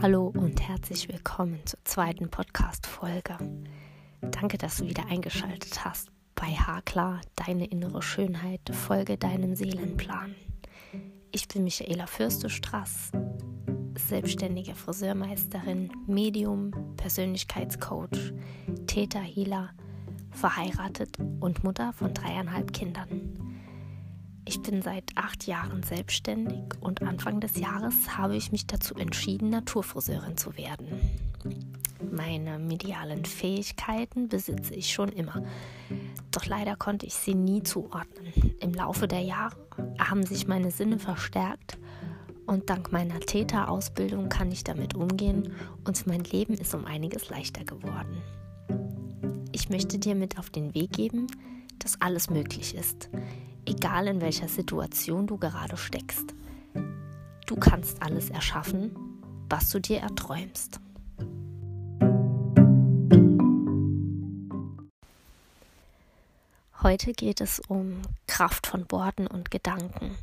Hallo und herzlich willkommen zur zweiten Podcast-Folge. Danke, dass du wieder eingeschaltet hast bei Haklar, deine innere Schönheit, folge deinem Seelenplan. Ich bin Michaela Fürstestraß, selbstständige Friseurmeisterin, Medium, Persönlichkeitscoach, Täterhealer, verheiratet und Mutter von dreieinhalb Kindern. Ich bin seit acht Jahren selbstständig und Anfang des Jahres habe ich mich dazu entschieden, Naturfriseurin zu werden. Meine medialen Fähigkeiten besitze ich schon immer, doch leider konnte ich sie nie zuordnen. Im Laufe der Jahre haben sich meine Sinne verstärkt und dank meiner Täterausbildung kann ich damit umgehen und mein Leben ist um einiges leichter geworden. Ich möchte dir mit auf den Weg geben, dass alles möglich ist egal in welcher Situation du gerade steckst. Du kannst alles erschaffen, was du dir erträumst. Heute geht es um Kraft von Worten und Gedanken.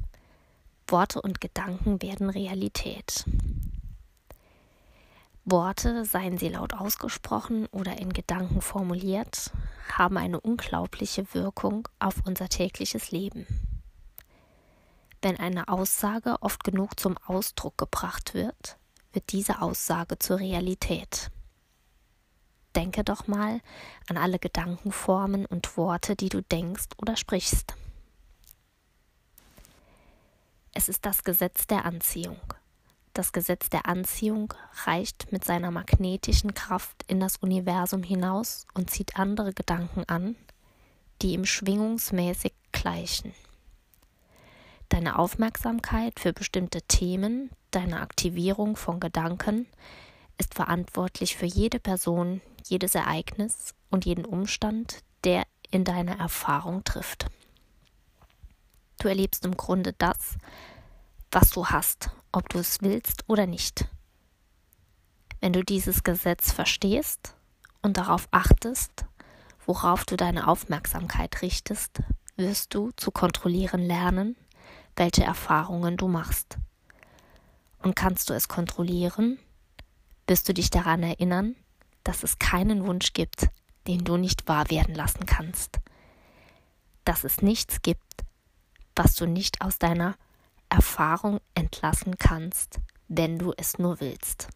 Worte und Gedanken werden Realität. Worte, seien sie laut ausgesprochen oder in Gedanken formuliert, haben eine unglaubliche Wirkung auf unser tägliches Leben. Wenn eine Aussage oft genug zum Ausdruck gebracht wird, wird diese Aussage zur Realität. Denke doch mal an alle Gedankenformen und Worte, die du denkst oder sprichst. Es ist das Gesetz der Anziehung. Das Gesetz der Anziehung reicht mit seiner magnetischen Kraft in das Universum hinaus und zieht andere Gedanken an, die ihm schwingungsmäßig gleichen. Deine Aufmerksamkeit für bestimmte Themen, deine Aktivierung von Gedanken ist verantwortlich für jede Person, jedes Ereignis und jeden Umstand, der in deine Erfahrung trifft. Du erlebst im Grunde das, was du hast ob du es willst oder nicht. Wenn du dieses Gesetz verstehst und darauf achtest, worauf du deine Aufmerksamkeit richtest, wirst du zu kontrollieren lernen, welche Erfahrungen du machst. Und kannst du es kontrollieren, wirst du dich daran erinnern, dass es keinen Wunsch gibt, den du nicht wahr werden lassen kannst. Dass es nichts gibt, was du nicht aus deiner Erfahrung entlassen kannst, wenn du es nur willst.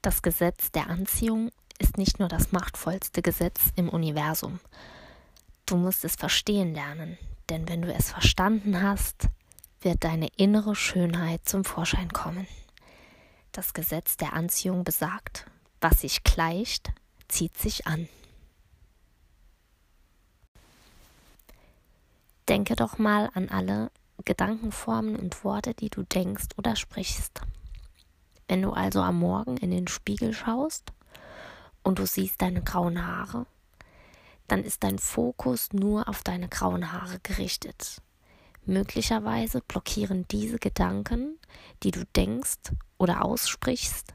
Das Gesetz der Anziehung ist nicht nur das machtvollste Gesetz im Universum. Du musst es verstehen lernen, denn wenn du es verstanden hast, wird deine innere Schönheit zum Vorschein kommen. Das Gesetz der Anziehung besagt, was sich gleicht, zieht sich an. Denke doch mal an alle Gedankenformen und Worte, die du denkst oder sprichst. Wenn du also am Morgen in den Spiegel schaust und du siehst deine grauen Haare, dann ist dein Fokus nur auf deine grauen Haare gerichtet. Möglicherweise blockieren diese Gedanken, die du denkst oder aussprichst,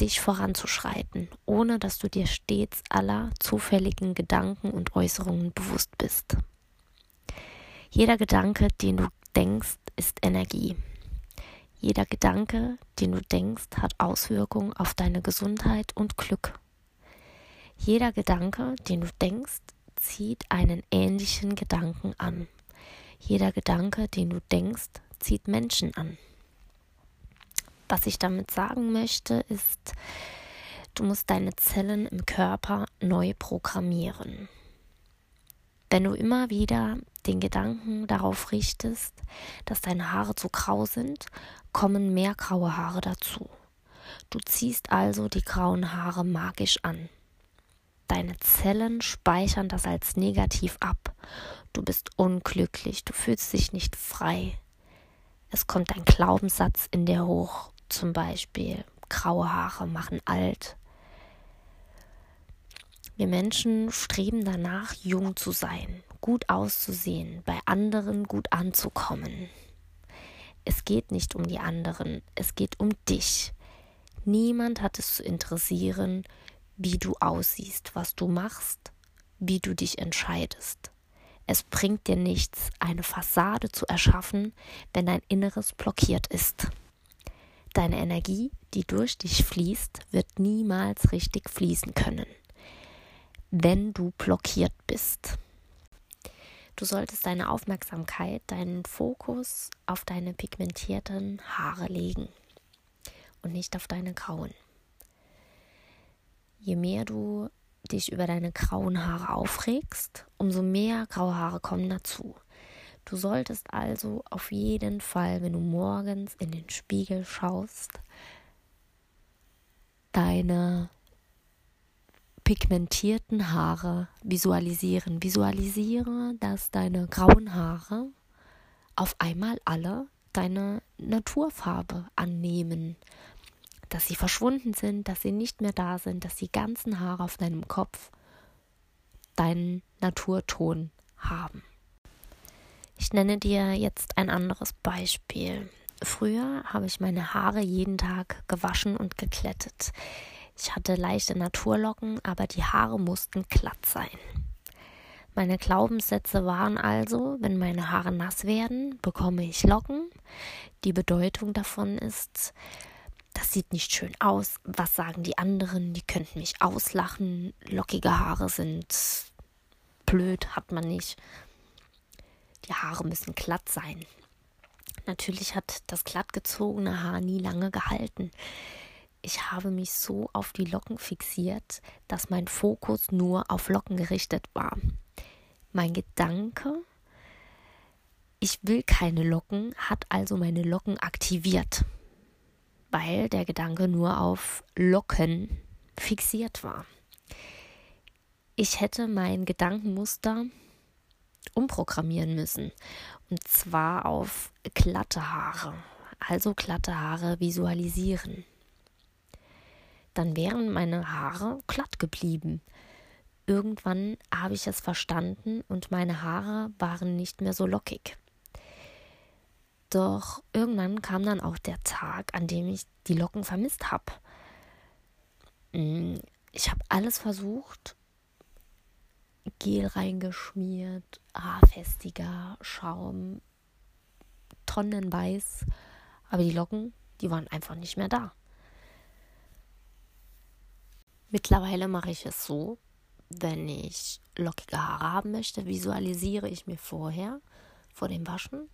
dich voranzuschreiten, ohne dass du dir stets aller zufälligen Gedanken und Äußerungen bewusst bist. Jeder Gedanke, den du denkst, ist Energie. Jeder Gedanke, den du denkst, hat Auswirkungen auf deine Gesundheit und Glück. Jeder Gedanke, den du denkst, zieht einen ähnlichen Gedanken an. Jeder Gedanke, den du denkst, zieht Menschen an. Was ich damit sagen möchte, ist, du musst deine Zellen im Körper neu programmieren. Wenn du immer wieder den Gedanken darauf richtest, dass deine Haare zu grau sind, kommen mehr graue Haare dazu. Du ziehst also die grauen Haare magisch an. Deine Zellen speichern das als negativ ab. Du bist unglücklich, du fühlst dich nicht frei. Es kommt ein Glaubenssatz in dir hoch, zum Beispiel graue Haare machen alt, wir Menschen streben danach, jung zu sein, gut auszusehen, bei anderen gut anzukommen. Es geht nicht um die anderen, es geht um dich. Niemand hat es zu interessieren, wie du aussiehst, was du machst, wie du dich entscheidest. Es bringt dir nichts, eine Fassade zu erschaffen, wenn dein Inneres blockiert ist. Deine Energie, die durch dich fließt, wird niemals richtig fließen können, wenn du blockiert bist. Du solltest deine Aufmerksamkeit, deinen Fokus auf deine pigmentierten Haare legen und nicht auf deine grauen. Je mehr du dich über deine grauen Haare aufregst, umso mehr graue Haare kommen dazu. Du solltest also auf jeden Fall, wenn du morgens in den Spiegel schaust, deine pigmentierten Haare visualisieren. Visualisiere, dass deine grauen Haare auf einmal alle deine Naturfarbe annehmen dass sie verschwunden sind, dass sie nicht mehr da sind, dass die ganzen Haare auf deinem Kopf deinen Naturton haben. Ich nenne dir jetzt ein anderes Beispiel. Früher habe ich meine Haare jeden Tag gewaschen und geklettet. Ich hatte leichte Naturlocken, aber die Haare mussten glatt sein. Meine Glaubenssätze waren also, wenn meine Haare nass werden, bekomme ich Locken. Die Bedeutung davon ist, das sieht nicht schön aus. Was sagen die anderen? Die könnten mich auslachen. Lockige Haare sind blöd, hat man nicht. Die Haare müssen glatt sein. Natürlich hat das glatt gezogene Haar nie lange gehalten. Ich habe mich so auf die Locken fixiert, dass mein Fokus nur auf Locken gerichtet war. Mein Gedanke, ich will keine Locken, hat also meine Locken aktiviert weil der Gedanke nur auf Locken fixiert war. Ich hätte mein Gedankenmuster umprogrammieren müssen. Und zwar auf glatte Haare. Also glatte Haare visualisieren. Dann wären meine Haare glatt geblieben. Irgendwann habe ich es verstanden und meine Haare waren nicht mehr so lockig. Doch irgendwann kam dann auch der Tag, an dem ich die Locken vermisst habe. Mm, ich habe alles versucht. Gel reingeschmiert, Haarfestiger, Schaum, Tonnenweiß. Aber die Locken, die waren einfach nicht mehr da. Mittlerweile mache ich es so, wenn ich lockige Haare haben möchte, visualisiere ich mir vorher, vor dem Waschen,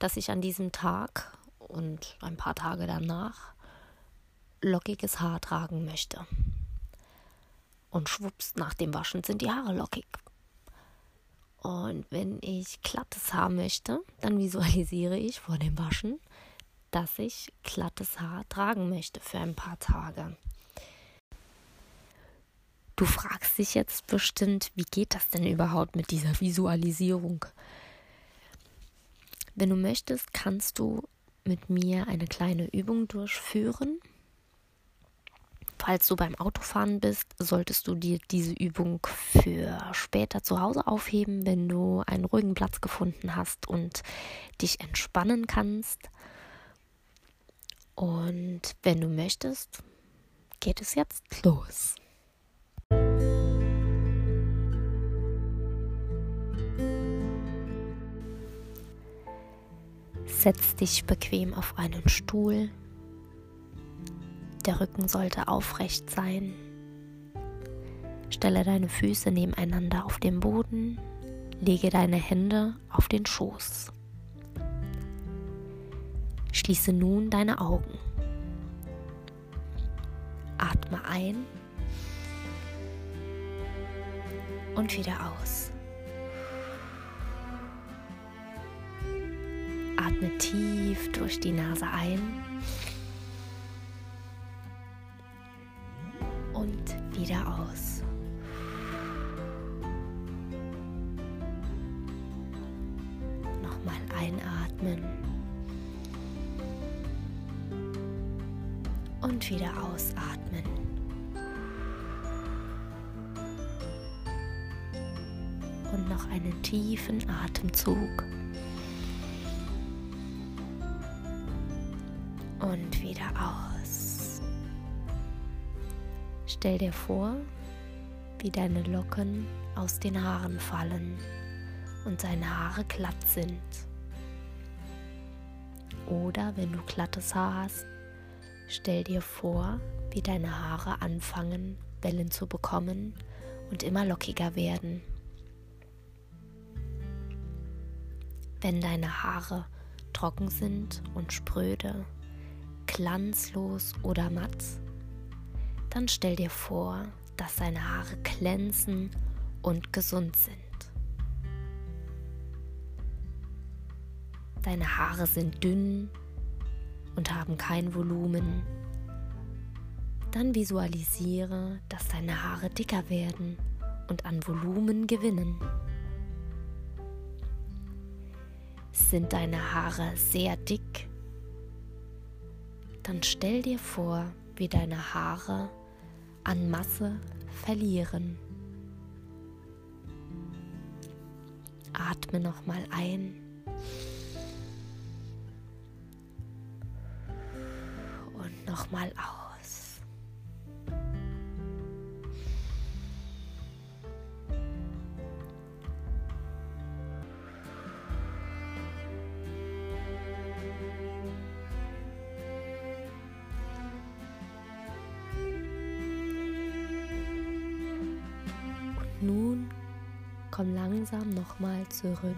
dass ich an diesem Tag und ein paar Tage danach lockiges Haar tragen möchte. Und schwupps, nach dem Waschen sind die Haare lockig. Und wenn ich glattes Haar möchte, dann visualisiere ich vor dem Waschen, dass ich glattes Haar tragen möchte für ein paar Tage. Du fragst dich jetzt bestimmt, wie geht das denn überhaupt mit dieser Visualisierung? Wenn du möchtest, kannst du mit mir eine kleine Übung durchführen. Falls du beim Autofahren bist, solltest du dir diese Übung für später zu Hause aufheben, wenn du einen ruhigen Platz gefunden hast und dich entspannen kannst. Und wenn du möchtest, geht es jetzt los. Setz dich bequem auf einen Stuhl. Der Rücken sollte aufrecht sein. Stelle deine Füße nebeneinander auf den Boden. Lege deine Hände auf den Schoß. Schließe nun deine Augen. Atme ein und wieder aus. Atme tief durch die Nase ein und wieder aus. Nochmal einatmen und wieder ausatmen. Und noch einen tiefen Atemzug. Stell dir vor, wie deine Locken aus den Haaren fallen und deine Haare glatt sind. Oder wenn du glattes Haar hast, Stell dir vor, wie deine Haare anfangen, Wellen zu bekommen und immer lockiger werden. Wenn deine Haare trocken sind und spröde, glanzlos oder matt, dann stell dir vor, dass deine Haare glänzen und gesund sind. Deine Haare sind dünn und haben kein Volumen. Dann visualisiere, dass deine Haare dicker werden und an Volumen gewinnen. Sind deine Haare sehr dick? Dann stell dir vor, wie deine Haare an Masse verlieren. Atme nochmal ein. Und nochmal aus. Komm langsam nochmal zurück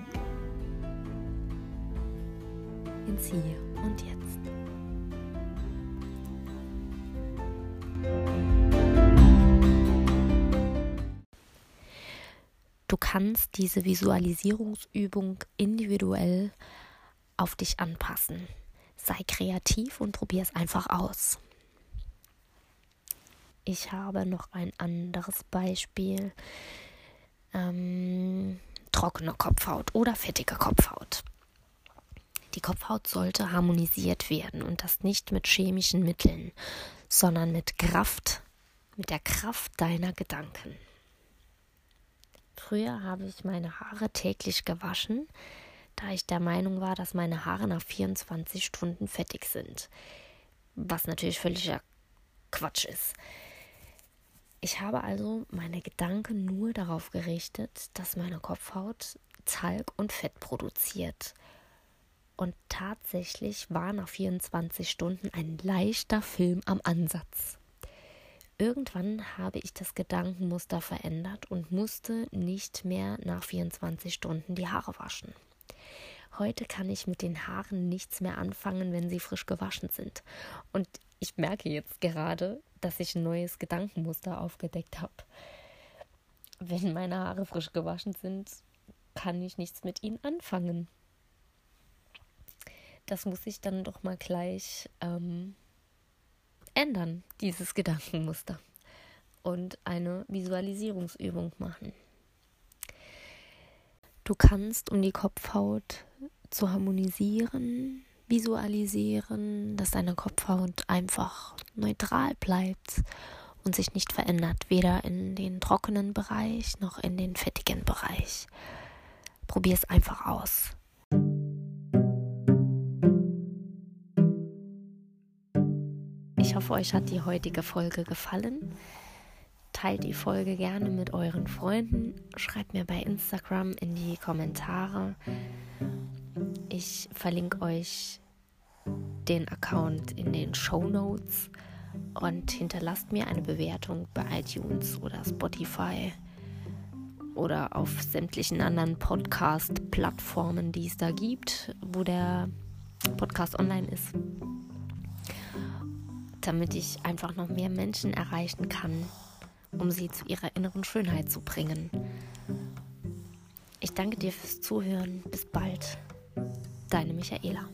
ins Hier und Jetzt. Du kannst diese Visualisierungsübung individuell auf dich anpassen. Sei kreativ und probier es einfach aus. Ich habe noch ein anderes Beispiel. Ähm, trockene Kopfhaut oder fettige Kopfhaut. Die Kopfhaut sollte harmonisiert werden und das nicht mit chemischen Mitteln, sondern mit Kraft, mit der Kraft deiner Gedanken. Früher habe ich meine Haare täglich gewaschen, da ich der Meinung war, dass meine Haare nach 24 Stunden fettig sind. Was natürlich völliger Quatsch ist. Ich habe also meine Gedanken nur darauf gerichtet, dass meine Kopfhaut Talg und Fett produziert. Und tatsächlich war nach 24 Stunden ein leichter Film am Ansatz. Irgendwann habe ich das Gedankenmuster verändert und musste nicht mehr nach 24 Stunden die Haare waschen. Heute kann ich mit den Haaren nichts mehr anfangen, wenn sie frisch gewaschen sind. Und ich merke jetzt gerade, dass ich ein neues Gedankenmuster aufgedeckt habe. Wenn meine Haare frisch gewaschen sind, kann ich nichts mit ihnen anfangen. Das muss ich dann doch mal gleich ähm, ändern, dieses Gedankenmuster. Und eine Visualisierungsübung machen. Du kannst, um die Kopfhaut zu harmonisieren, visualisieren, dass deine Kopfhaut einfach neutral bleibt und sich nicht verändert, weder in den trockenen Bereich noch in den fettigen Bereich. Probier es einfach aus. Ich hoffe, euch hat die heutige Folge gefallen. Teilt die Folge gerne mit euren Freunden. Schreibt mir bei Instagram in die Kommentare, ich verlinke euch den Account in den Show Notes und hinterlasst mir eine Bewertung bei iTunes oder Spotify oder auf sämtlichen anderen Podcast-Plattformen, die es da gibt, wo der Podcast online ist, damit ich einfach noch mehr Menschen erreichen kann, um sie zu ihrer inneren Schönheit zu bringen. Ich danke dir fürs Zuhören. Bis bald. Deine Michaela.